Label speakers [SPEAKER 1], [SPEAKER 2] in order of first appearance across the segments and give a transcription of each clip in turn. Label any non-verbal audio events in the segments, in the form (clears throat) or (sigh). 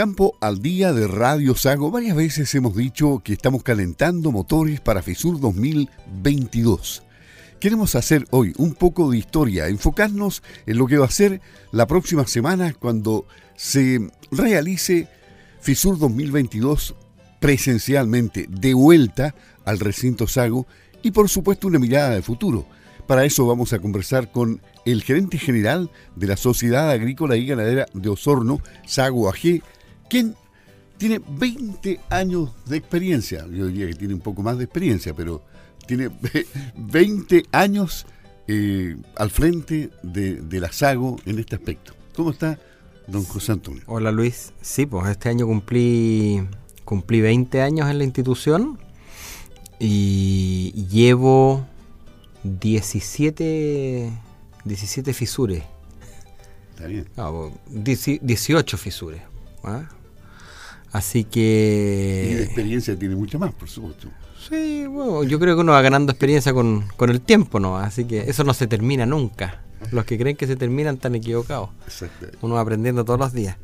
[SPEAKER 1] campo al día de Radio Sago, varias veces hemos dicho que estamos calentando motores para FISUR 2022. Queremos hacer hoy un poco de historia, enfocarnos en lo que va a ser la próxima semana cuando se realice FISUR 2022 presencialmente, de vuelta al recinto Sago y por supuesto una mirada de futuro. Para eso vamos a conversar con el gerente general de la Sociedad Agrícola y Ganadera de Osorno, Sago AG, quien tiene 20 años de experiencia. Yo diría que tiene un poco más de experiencia, pero tiene (laughs) 20 años eh, al frente de, la Sago en este aspecto. ¿Cómo está, don José Antonio?
[SPEAKER 2] Hola Luis. Sí, pues este año cumplí, cumplí 20 años en la institución y llevo 17 17 fisures.
[SPEAKER 1] Está bien.
[SPEAKER 2] 18 fisures. ¿ah? Así que...
[SPEAKER 1] Y de experiencia tiene mucha más, por supuesto.
[SPEAKER 2] Sí, bueno, yo creo que uno va ganando experiencia con, el tiempo, ¿no? Así que eso no se termina nunca. Los que creen que se terminan están equivocados. Uno va aprendiendo todos los días.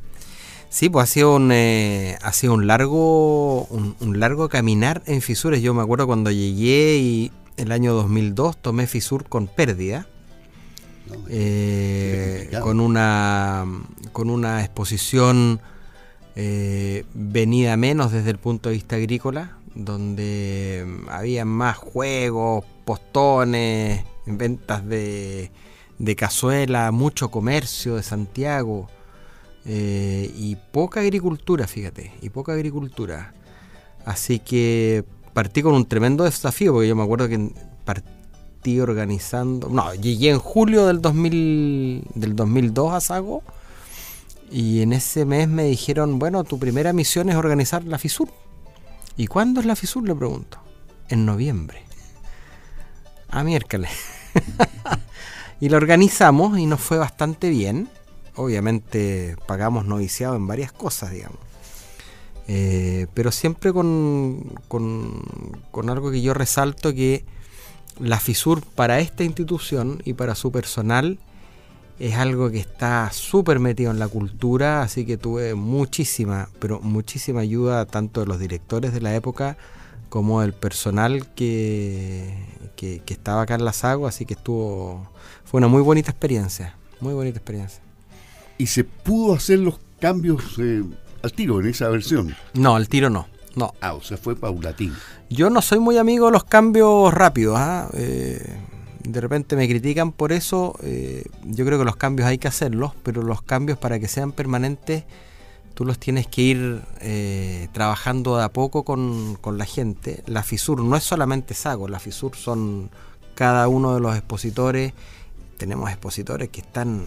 [SPEAKER 2] Sí, pues ha sido un, eh, ha sido un largo un, largo caminar en fisuras. Yo me acuerdo cuando llegué y el año 2002 tomé fisur con pérdida. Eh, con una con una exposición eh, venida menos desde el punto de vista agrícola, donde había más juegos, postones, ventas de, de cazuela, mucho comercio de Santiago eh, y poca agricultura, fíjate, y poca agricultura. Así que partí con un tremendo desafío, porque yo me acuerdo que partí organizando. No, llegué en julio del, 2000, del 2002 a Sago. Y en ese mes me dijeron, bueno, tu primera misión es organizar la FISUR. ¿Y cuándo es la FISUR? Le pregunto. En noviembre. A miércoles. (laughs) y la organizamos y nos fue bastante bien. Obviamente pagamos noviciado en varias cosas, digamos. Eh, pero siempre con, con, con algo que yo resalto que la FISUR para esta institución y para su personal es algo que está súper metido en la cultura, así que tuve muchísima, pero muchísima ayuda tanto de los directores de la época como del personal que, que, estaba acá en la SAGO, así que estuvo, fue una muy bonita experiencia, muy bonita experiencia.
[SPEAKER 1] ¿Y se pudo hacer los cambios eh, al tiro en esa versión?
[SPEAKER 2] No, al tiro no. No.
[SPEAKER 1] Ah, o sea, fue paulatino.
[SPEAKER 2] Yo no soy muy amigo de los cambios rápidos. ¿ah? Eh, de repente me critican por eso. Eh, yo creo que los cambios hay que hacerlos, pero los cambios para que sean permanentes, tú los tienes que ir eh, trabajando de a poco con, con, la gente. La FISUR no es solamente Sago, la FISUR son cada uno de los expositores. Tenemos expositores que están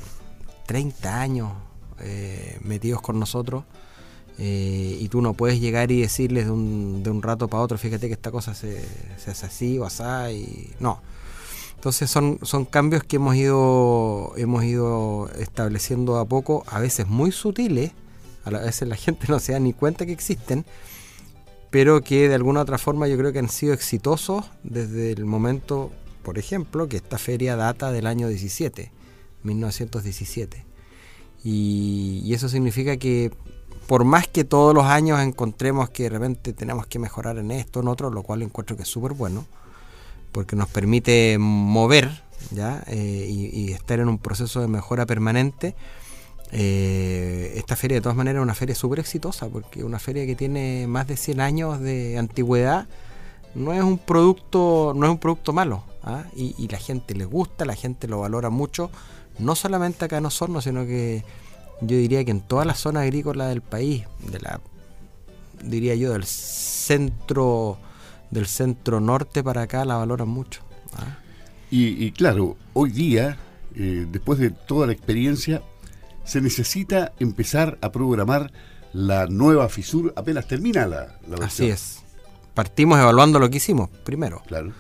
[SPEAKER 2] 30 años metidos con nosotros. Eh, y tú no puedes llegar y decirles de un, de un rato para otro, fíjate que esta cosa se, hace así o así, y no. Entonces son, son cambios que hemos ido, hemos ido estableciendo a poco, a veces muy sutiles, a veces la gente no se da ni cuenta que existen, pero que de alguna otra forma yo creo que han sido exitosos desde el momento, por ejemplo, que esta feria data del año 17, 1917. Y, y eso significa que por más que todos los años encontremos que de repente tenemos que mejorar en esto, en otro, lo cual encuentro que es súper bueno, porque nos permite mover ¿ya? Eh, y, estar en un proceso de mejora permanente. Eh, esta feria de todas maneras es una feria súper exitosa, porque una feria que tiene más de 100 años de antigüedad no es un producto, no es un producto malo, ¿ah? y, la gente le gusta, la gente lo valora mucho, no solamente acá en Osorno, sino que yo diría que en toda la zona agrícola del país, de la diría yo del centro del centro norte para acá la valoran mucho. ¿ah?
[SPEAKER 1] Y, claro, hoy día, eh, después de toda la experiencia, se necesita empezar a programar la nueva FISUR apenas termina la, la versión.
[SPEAKER 2] Así es. Partimos evaluando lo que hicimos primero.
[SPEAKER 1] Claro.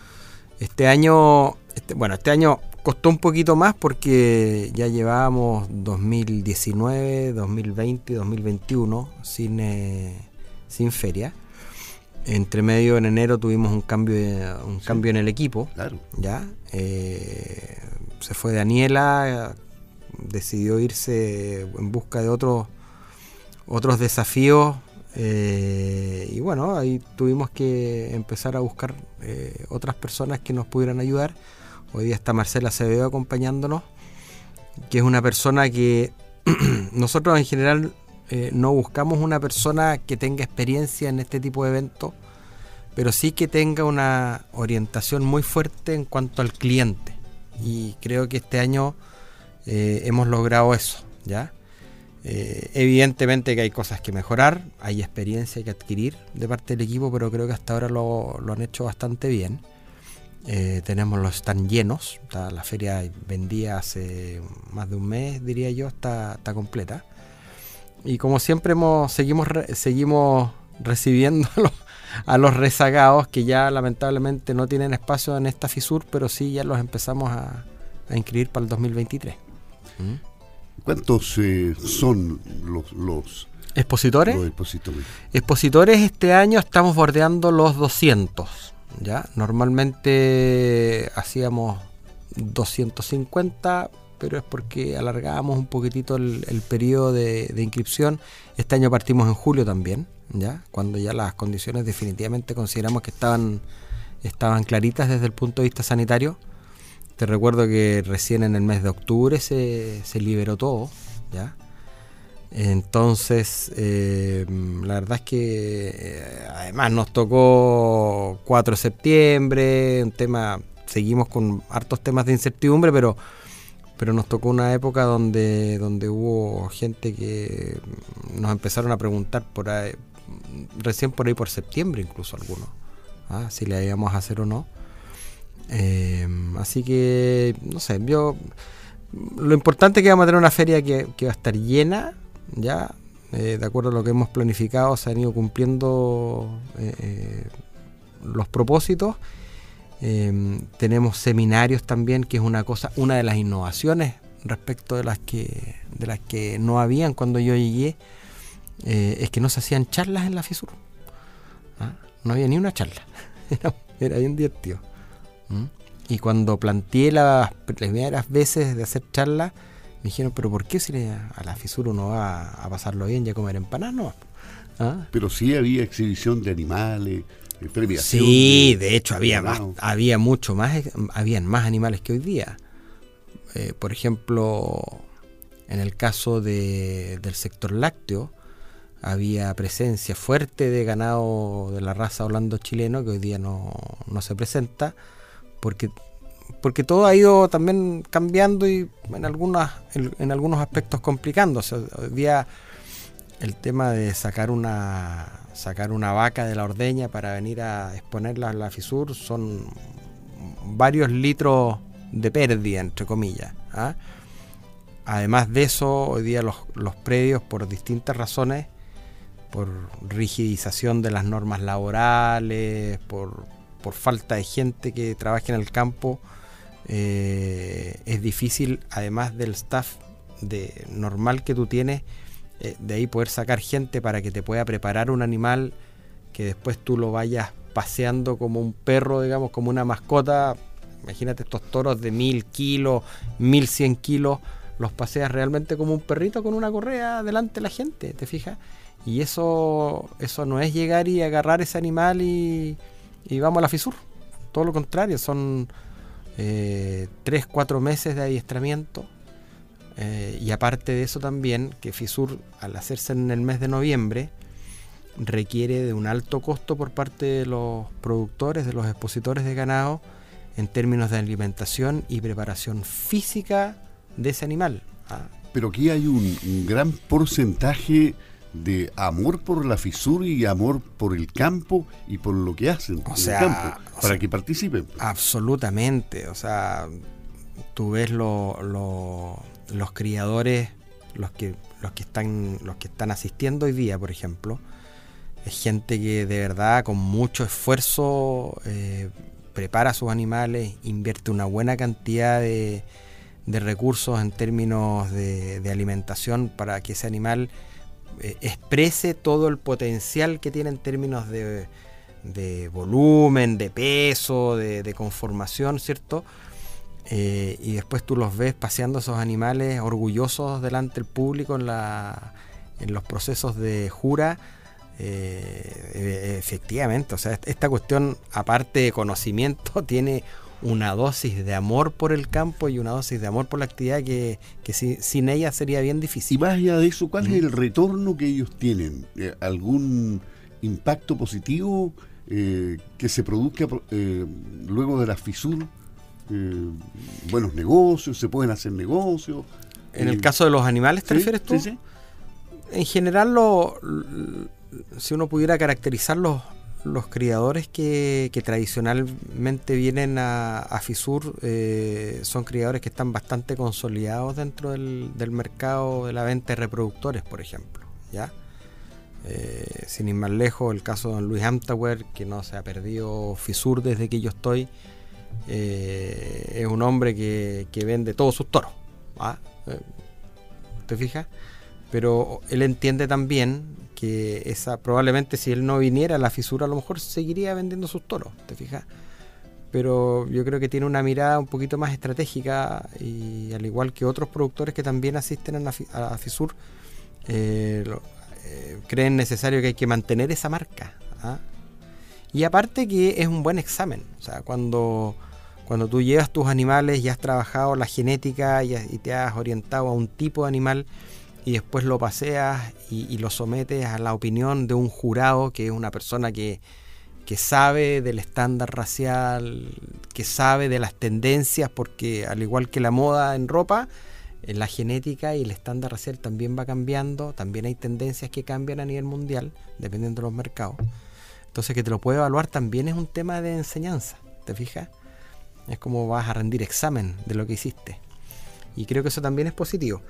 [SPEAKER 2] Este año, este, bueno, este año costó un poquito más porque ya llevábamos 2019, 2020 y 2021 sin, eh, sin feria. Entre medio en enero tuvimos un cambio un cambio en el equipo.
[SPEAKER 1] Claro.
[SPEAKER 2] Ya. Eh, se fue Daniela, decidió irse en busca de otros otros desafíos eh, y bueno, ahí tuvimos que empezar a buscar eh, otras personas que nos pudieran ayudar. Hoy día está Marcela Acevedo acompañándonos, que es una persona que (clears throat) nosotros en general eh, no buscamos una persona que tenga experiencia en este tipo de eventos, pero sí que tenga una orientación muy fuerte en cuanto al cliente. Y creo que este año hemos logrado eso, ¿ya? Eh, evidentemente que hay cosas que mejorar, hay experiencia que adquirir de parte del equipo, pero creo que hasta ahora lo, han hecho bastante bien. Eh, tenemos los están llenos, la feria vendía hace más de un mes, diría yo, está, está completa. Y como siempre hemos, seguimos, seguimos recibiendo a los, rezagados que ya lamentablemente no tienen espacio en esta FISUR, pero sí ya los empezamos a, inscribir para el 2023.
[SPEAKER 1] ¿Cuántos eh, son los, los
[SPEAKER 2] expositores?
[SPEAKER 1] expositores?
[SPEAKER 2] Expositores este año estamos bordeando los 200. ¿ya? Normalmente hacíamos 250, pero es porque alargábamos un poquitito el, periodo de, inscripción. Este año partimos en julio también, ¿ya? cuando ya las condiciones definitivamente consideramos que estaban, estaban claritas desde el punto de vista sanitario. Te recuerdo que recién en el mes de octubre se, liberó todo, ¿ya? Entonces, eh, la verdad es que eh, además nos tocó 4 de septiembre, un tema, seguimos con hartos temas de incertidumbre, pero, pero nos tocó una época donde, donde hubo gente que nos empezaron a preguntar por ahí, recién por ahí por septiembre incluso algunos, ¿ah? si le íbamos a hacer o no. Em, así que, no sé, yo. Lo importante es que vamos a tener una feria que, va a estar llena, ya, eh, de acuerdo a lo que hemos planificado, se han ido cumpliendo eh, eh, los propósitos. Em, tenemos seminarios también, que es una cosa, una de las innovaciones respecto de las que, de las que no habían cuando yo llegué, es que no se hacían charlas en la FISUR. ¿Ah? No había ni una charla. (laughs) era, bien divertido. ¿Mm? Y cuando planteé las primeras veces de hacer charlas, me dijeron, pero ¿por qué si a la fisura uno va a pasarlo bien y a comer empanadas?
[SPEAKER 1] ¿Ah? Pero sí había exhibición de animales,
[SPEAKER 2] premiación. Sí, de, hecho había más, había mucho más, habían más animales que hoy día. Eh, por ejemplo, en el caso del sector lácteo, había presencia fuerte de ganado de la raza holando chileno que hoy día no, no se presenta porque, porque todo ha ido también cambiando y en, algunas, en, algunos aspectos complicándose. Hoy día el tema de sacar una sacar una vaca de la ordeña para venir a exponerla a la FISUR son varios litros de pérdida, entre comillas. ¿ah? Además de eso, hoy día los, los predios, por distintas razones, por rigidización de las normas laborales, por, por falta de gente que trabaje en el campo, eh, es difícil, además del staff de normal que tú tienes, eh, de ahí poder sacar gente para que te pueda preparar un animal que después tú lo vayas paseando como un perro, digamos, como una mascota. Imagínate estos toros de mil kilos, mil cien kilos, los paseas realmente como un perrito con una correa delante de la gente, ¿te fijas? Y eso, eso no es llegar y agarrar ese animal y, y vamos a la FISUR. Todo lo contrario, son eh, 3, 4 meses de adiestramiento. Eh, y aparte de eso también, que FISUR al hacerse en el mes de noviembre, requiere de un alto costo por parte de los productores, de los expositores de ganado, en términos de alimentación y preparación física de ese animal.
[SPEAKER 1] ¿ah? Pero aquí hay un gran porcentaje de amor por la fisura y amor por el campo y por lo que hacen
[SPEAKER 2] o sea, el campo,
[SPEAKER 1] para que participen.
[SPEAKER 2] Absolutamente, o sea, tú ves los criadores, los que, los, que están, los que están asistiendo hoy día, por ejemplo, es gente que de verdad con mucho esfuerzo eh, prepara sus animales, invierte una buena cantidad de, de recursos en términos de, de alimentación para que ese animal eh, exprese todo el potencial que tiene en términos de, volumen, de peso, de, conformación, ¿cierto? Eh, y después tú los ves paseando esos animales orgullosos delante del público en la, en los procesos de jura, eh, efectivamente, o sea, esta cuestión, aparte de conocimiento, (laughs) tiene una dosis de amor por el campo y una dosis de amor por la actividad que, sin ella sería bien difícil.
[SPEAKER 1] Y más allá de eso, ¿cuál es el retorno que ellos tienen? Eh, ¿Algún impacto positivo eh, que se produzca luego de la fisura? buenos negocios, se pueden hacer negocios.
[SPEAKER 2] En el caso de los animales, ¿te refieres tú?
[SPEAKER 1] Sí, sí.
[SPEAKER 2] En general, lo, si uno pudiera caracterizar los, los criadores que, tradicionalmente vienen a, FISUR, eh, son criadores que están bastante consolidados dentro del, mercado de la venta de reproductores, por ejemplo. ¿ya? Eh, sin ir más lejos, el caso de don Luis Amtauer, que no se ha perdido FISUR desde que yo estoy, eh, es un hombre que, vende todos sus toros. ¿Te fijas? Pero él entiende también que esa probablemente si él no viniera a la fisura a lo mejor seguiría vendiendo sus toros, ¿te fijas? Pero yo creo que tiene una mirada un poquito más estratégica y al igual que otros productores que también asisten a la, FISUR, eh, eh, creen necesario que hay que mantener esa marca. ¿ah? Y aparte que es un buen examen, o sea, cuando, cuando tú llevas tus animales y has trabajado la genética y, te has orientado a un tipo de animal, y después lo paseas y, lo sometes a la opinión de un jurado que es una persona que, sabe del estándar racial, que sabe de las tendencias, porque al igual que la moda en ropa, en la genética y el estándar racial también va cambiando, también hay tendencias que cambian a nivel mundial, dependiendo de los mercados. Entonces que te lo puede evaluar también es un tema de enseñanza, ¿te fijas? Es como vas a rendir examen de lo que hiciste. Y creo que eso también es positivo.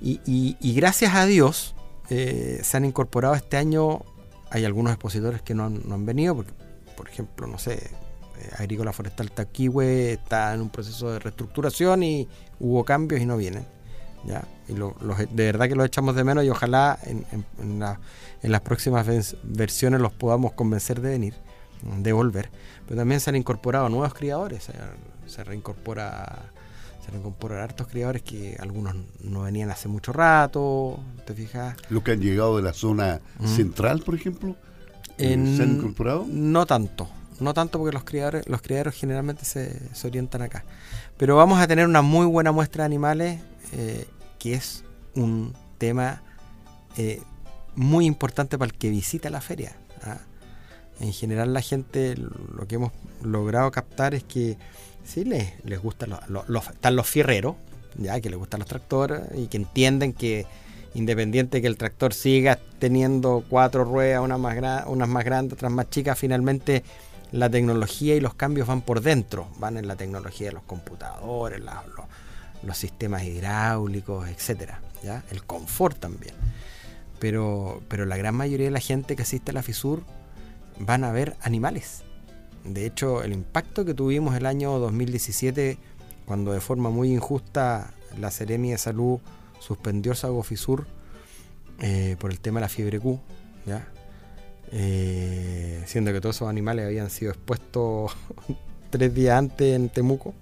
[SPEAKER 2] Y, gracias a Dios eh, se han incorporado este año, hay algunos expositores que no han, venido, porque, por ejemplo, no sé, eh, Agrícola Forestal Taquihue está en un proceso de reestructuración y hubo cambios y no vienen. ¿Ya? Y de verdad que los echamos de menos y ojalá en, las próximas versiones los podamos convencer de venir, de volver. Pero también se han incorporado nuevos criadores, se, se reincorpora se reincorporan hartos criadores que algunos no venían hace mucho rato, ¿te fijas?
[SPEAKER 1] ¿Los que han llegado de la zona central, por ejemplo? ¿Se han incorporado?
[SPEAKER 2] No tanto, no tanto porque los criadores, los criaderos generalmente se, orientan acá. Pero vamos a tener una muy buena muestra de animales, eh, que es un tema eh, muy importante para el que visita la feria. ¿ah? En general la gente, lo que hemos logrado captar es que sí les, les gustan los, están los fierreros, ya que les gustan los tractores y que entienden que independiente que el tractor siga teniendo cuatro ruedas, unas más, unas más grandes, otras más chicas, finalmente la tecnología y los cambios van por dentro, van en la tecnología de los computadores, los, sistemas hidráulicos, etcétera, ¿ya? el confort también. Pero, pero la gran mayoría de la gente que asiste a la FISUR van a ver animales. De hecho, el impacto que tuvimos el año 2017, cuando de forma muy injusta la Seremi de Salud suspendió Sagofisur eh, por el tema de la fiebre Q, ¿ya? Eh, siendo que todos esos animales habían sido expuestos (laughs) tres días antes en Temuco.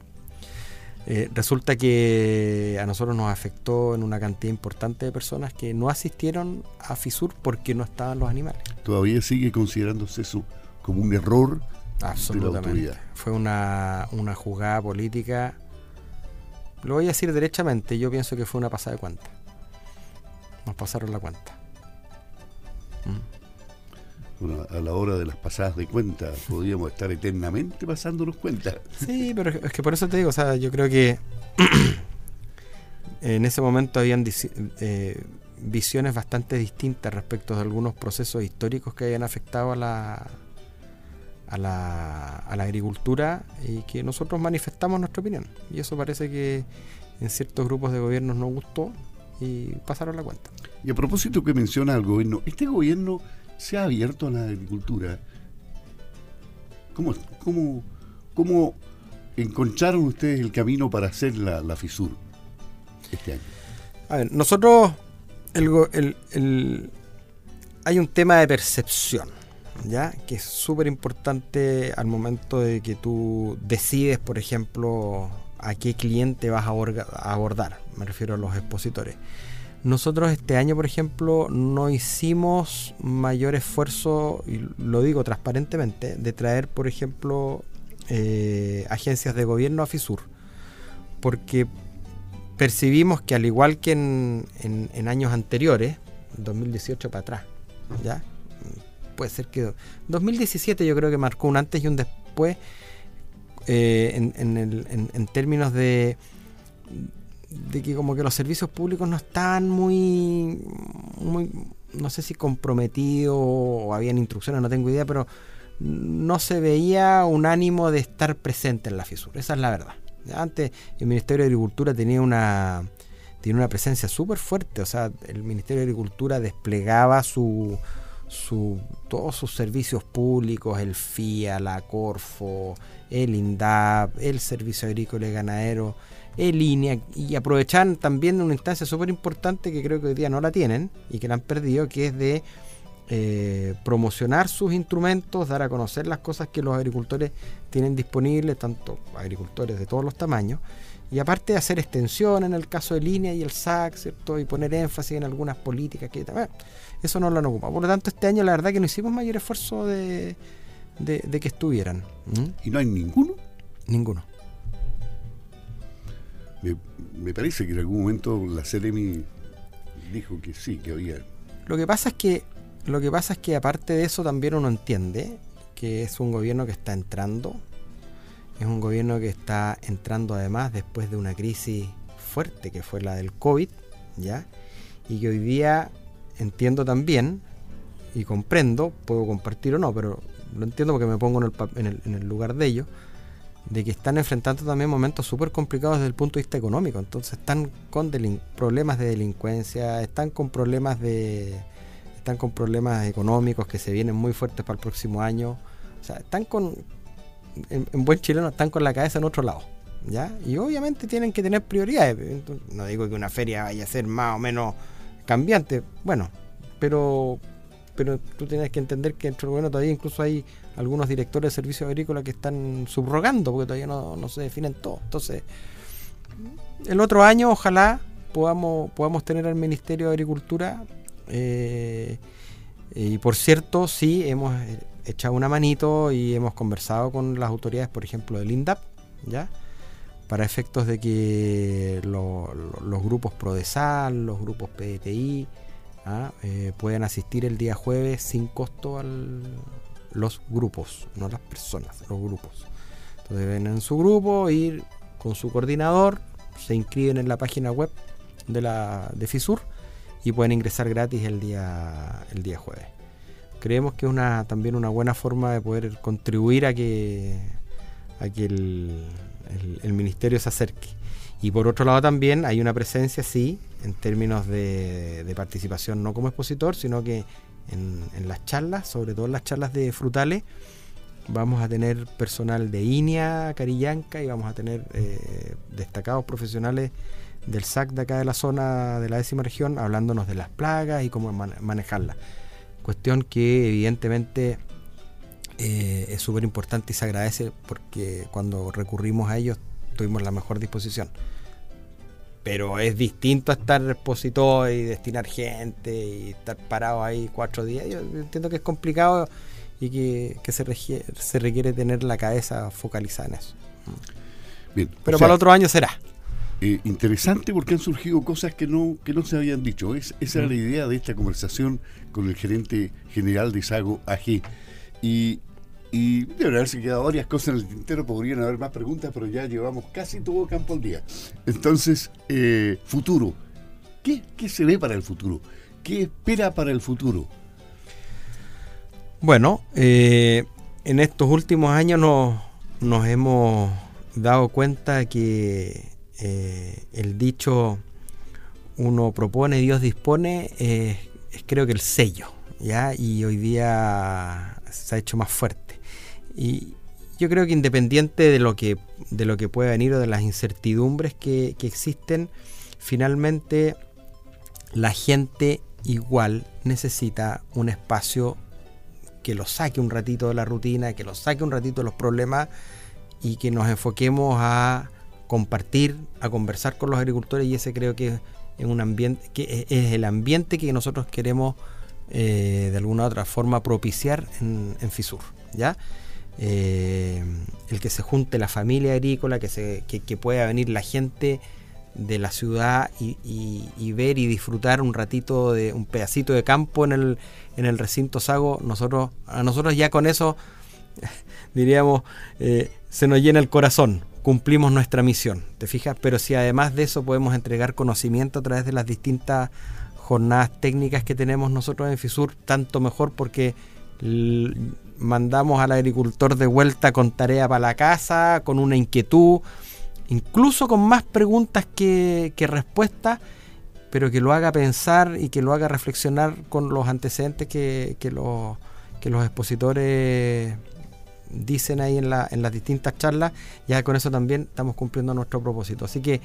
[SPEAKER 2] Eh, resulta que a nosotros nos afectó en una cantidad importante de personas que no asistieron a FISUR porque no estaban los animales.
[SPEAKER 1] Todavía sigue considerándose eso como un error
[SPEAKER 2] Absolutamente. Fue una, jugada política. Lo voy a decir derechamente, yo pienso que fue una pasada de cuenta. Nos pasaron la cuenta.
[SPEAKER 1] Mm. a la hora de las pasadas de cuenta, podríamos estar eternamente pasándonos cuenta.
[SPEAKER 2] Sí, pero es que por eso te digo, o sea, yo creo que (clears throat) en ese momento habían eh, visiones bastante distintas respecto de algunos procesos históricos que habían afectado a la, a la, a la agricultura y que nosotros manifestamos nuestra opinión. Y eso parece que en ciertos grupos de gobiernos no gustó y pasaron la cuenta.
[SPEAKER 1] Y a propósito que menciona al gobierno, ¿este gobierno se ha abierto a la agricultura? ¿Cómo, cómo, cómo encontraron ustedes el camino para hacer la, la FISUR este año?
[SPEAKER 2] A ver, nosotros hay un tema de percepción ¿ya? que es súper importante al momento de que tú decides, por ejemplo, a qué cliente vas a abordar, me refiero a los expositores. Nosotros este año, por ejemplo, no hicimos mayor esfuerzo, y lo digo transparentemente, de traer, por ejemplo, eh, agencias de gobierno a FISUR, porque percibimos que al igual que en, años anteriores, 2018 para atrás, ¿ya? Puede ser que 2017 yo creo que marcó un antes y un después eh, en términos de de que como que los servicios públicos no están muy, no sé si comprometidos o habían instrucciones, no tengo idea, pero no se veía un ánimo de estar presente en la fisura, esa es la verdad. Antes el Ministerio de Agricultura tenía una, tiene una presencia súper fuerte, o sea, el Ministerio de Agricultura desplegaba su, su, todos sus servicios públicos, el FIA, la Corfo, el INDAP, el Servicio Agrícola y Ganadero, en línea y aprovechan también una instancia súper importante que creo que hoy día no la tienen y que la han perdido, que es de eh, promocionar sus instrumentos, dar a conocer las cosas que los agricultores tienen disponibles, tanto agricultores de todos los tamaños, y aparte de hacer extensión en el caso de línea y el SAC, ¿cierto? y poner énfasis en algunas políticas que también, eso no lo han ocupado. Por lo tanto, este año la verdad que no hicimos mayor esfuerzo de, de, que estuvieran.
[SPEAKER 1] ¿Y no hay ninguno?
[SPEAKER 2] Ninguno.
[SPEAKER 1] Me, parece que en algún momento la Ceremi dijo que sí, que había.
[SPEAKER 2] Lo que pasa es que lo que pasa es que aparte de eso también uno entiende que es un gobierno que está entrando, es un gobierno que está entrando además después de una crisis fuerte que fue la del COVID, ¿ya? Y que hoy día entiendo también y comprendo, puedo compartir o no, pero lo entiendo porque me pongo en el, en el lugar de ellos, de que están enfrentando también momentos súper complicados desde el punto de vista económico. Entonces están con problemas de delincuencia, están con problemas de están con problemas económicos que se vienen muy fuertes para el próximo año. O sea, están con en, buen chileno están con la cabeza en otro lado. ¿Ya? Y obviamente tienen que tener prioridades. no digo que una feria vaya a ser más o menos cambiante, bueno, pero pero tú tienes que entender que dentro bueno todavía incluso hay algunos directores de servicios agrícolas que están subrogando porque todavía no, se definen todos. Entonces, el otro año ojalá podamos, podamos tener al Ministerio de Agricultura eh, y por cierto, sí, hemos echado una manito y hemos conversado con las autoridades, por ejemplo, del INDAP, ¿ya? Para efectos de que los grupos PRODESAL, los grupos PDTI, ¿ah? eh, puedan asistir el día jueves sin costo a los grupos, no las personas, los grupos. Entonces ven en su grupo, ir con su coordinador, se inscriben en la página web de la de FISUR y pueden ingresar gratis el día el día jueves. Creemos que es una también una buena forma de poder contribuir a que a que el ministerio se acerque. Y por otro lado también hay una presencia, sí, en términos de, participación, no como expositor, sino que en, las charlas, sobre todo en las charlas de frutales, vamos a tener personal de INEA, Carillanca, y vamos a tener eh, destacados profesionales del SAC de acá de la zona de la décima región, hablándonos de las plagas y cómo manejarlas. Cuestión que evidentemente eh, es súper importante y se agradece porque cuando recurrimos a ellos tuvimos la mejor disposición pero es distinto a estar expositor y destinar gente y estar parado ahí cuatro días. Yo entiendo que es complicado y que, se, requiere, se requiere tener la cabeza focalizada en eso. Bien, pero para el otro año será.
[SPEAKER 1] Eh, interesante porque han surgido cosas que no, que no se habían dicho. Es, esa era la idea de esta conversación con el gerente general de Sago AG. Y y deben haberse quedado varias cosas en el tintero, podrían haber más preguntas, pero ya llevamos casi todo campo al día. Entonces, eh, futuro. ¿Qué, se ve para el futuro? ¿Qué espera para el futuro?
[SPEAKER 2] Bueno, eh, en estos últimos años nos, nos hemos dado cuenta que eh, el dicho uno propone, Dios dispone, es creo que el sello, ¿ya? Y hoy día se ha hecho más fuerte. Y yo creo que independiente de lo que, de lo que pueda venir o de las incertidumbres que, existen, finalmente la gente igual necesita un espacio que lo saque un ratito de la rutina, que lo saque un ratito de los problemas y que nos enfoquemos a compartir, a conversar con los agricultores y ese creo que en un ambiente que es el ambiente que nosotros queremos eh, de alguna u otra forma propiciar en, FISUR. ¿ya? Eh, el que se junte la familia agrícola, que, se, que, pueda venir la gente de la ciudad y, ver y disfrutar un ratito de un pedacito de campo en el, en el recinto Sago, nosotros, a nosotros ya con eso (laughs) diríamos eh, se nos llena el corazón, cumplimos nuestra misión, ¿te fijas? Pero si además de eso podemos entregar conocimiento a través de las distintas jornadas técnicas que tenemos nosotros en FISUR, tanto mejor porque mandamos al agricultor de vuelta con tarea para la casa, con una inquietud, incluso con más preguntas que, respuestas, pero que lo haga pensar y que lo haga reflexionar con los antecedentes que, que, los, que los expositores dicen ahí en, la, en las distintas charlas, ya con eso también estamos cumpliendo nuestro propósito. Así que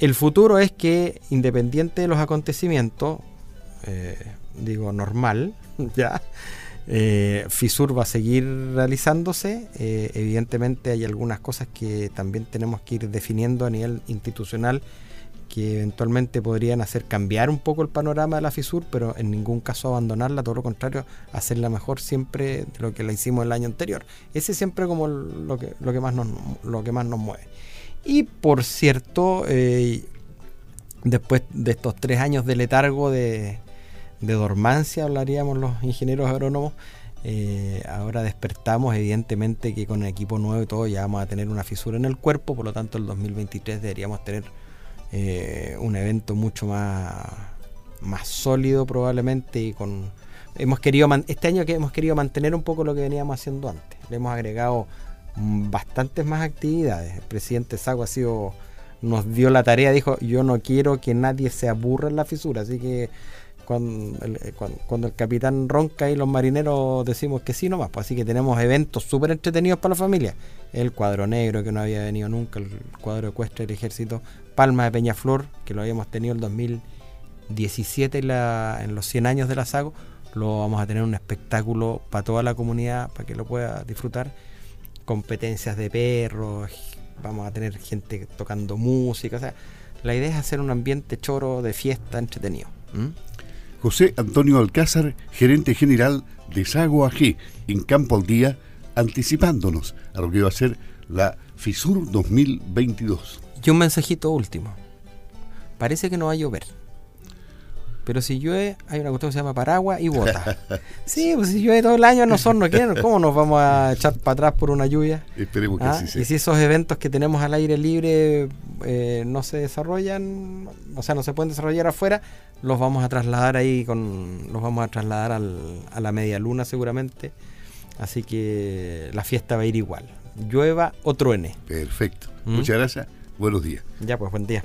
[SPEAKER 2] el futuro es que, independiente de los acontecimientos, eh, digo normal, (laughs) ya, eh, FISUR va a seguir realizándose. Eh, evidentemente hay algunas cosas que también tenemos que ir definiendo a nivel institucional que eventualmente podrían hacer cambiar un poco el panorama de la FISUR, pero en ningún caso abandonarla, todo lo contrario, hacerla mejor siempre de lo que la hicimos el año anterior. Ese siempre como lo que, lo que, más, nos, lo que más nos mueve. Y por cierto, eh, después de estos tres años de letargo de, dormancia, hablaríamos los ingenieros agrónomos, eh, ahora despertamos, evidentemente que con el equipo nuevo y todo ya vamos a tener una fisura en el cuerpo, por lo tanto el 2023 deberíamos tener eh, un evento mucho más, más sólido probablemente y con... Hemos querido este año que hemos querido mantener un poco lo que veníamos haciendo antes. Le hemos agregado bastantes más actividades. El presidente Sago ha sido, nos dio la tarea, dijo, yo no quiero que nadie se aburra en la fisura, así que cuando el, eh, cuando, el capitán ronca y los marineros decimos que sí nomás, pues así que tenemos eventos súper entretenidos para la familia. El cuadro negro que no había venido nunca, el cuadro ecuestre del ejército, Palma de Peñaflor, que lo habíamos tenido el 2017 en, la, en los 100 años de la Sago, lo vamos a tener un espectáculo para toda la comunidad, para que lo pueda disfrutar competencias de perros, vamos a tener gente tocando música, o sea, la idea es hacer un ambiente choro de fiesta entretenido.
[SPEAKER 1] José Antonio Alcázar, gerente general de Sago AG, en Campo al Día, anticipándonos a lo que va a ser la FISUR 2022.
[SPEAKER 2] Y un mensajito último. Parece que no va a llover. Pero si llueve, hay una cuestión que se llama paraguas y bota. (laughs) sí, pues si llueve todo el año, no son, no quieren. ¿Cómo nos vamos a echar para atrás por una lluvia?
[SPEAKER 1] Esperemos que
[SPEAKER 2] ¿Ah?
[SPEAKER 1] sí
[SPEAKER 2] Y si esos eventos que tenemos al aire libre eh, no se desarrollan, o sea, no se pueden desarrollar afuera, los vamos a trasladar ahí, con los vamos a trasladar al, a la media luna seguramente. Así que la fiesta va a ir igual. Llueva o truene.
[SPEAKER 1] Perfecto. ¿Mm? Muchas gracias. Buenos días.
[SPEAKER 2] Ya, pues buen día.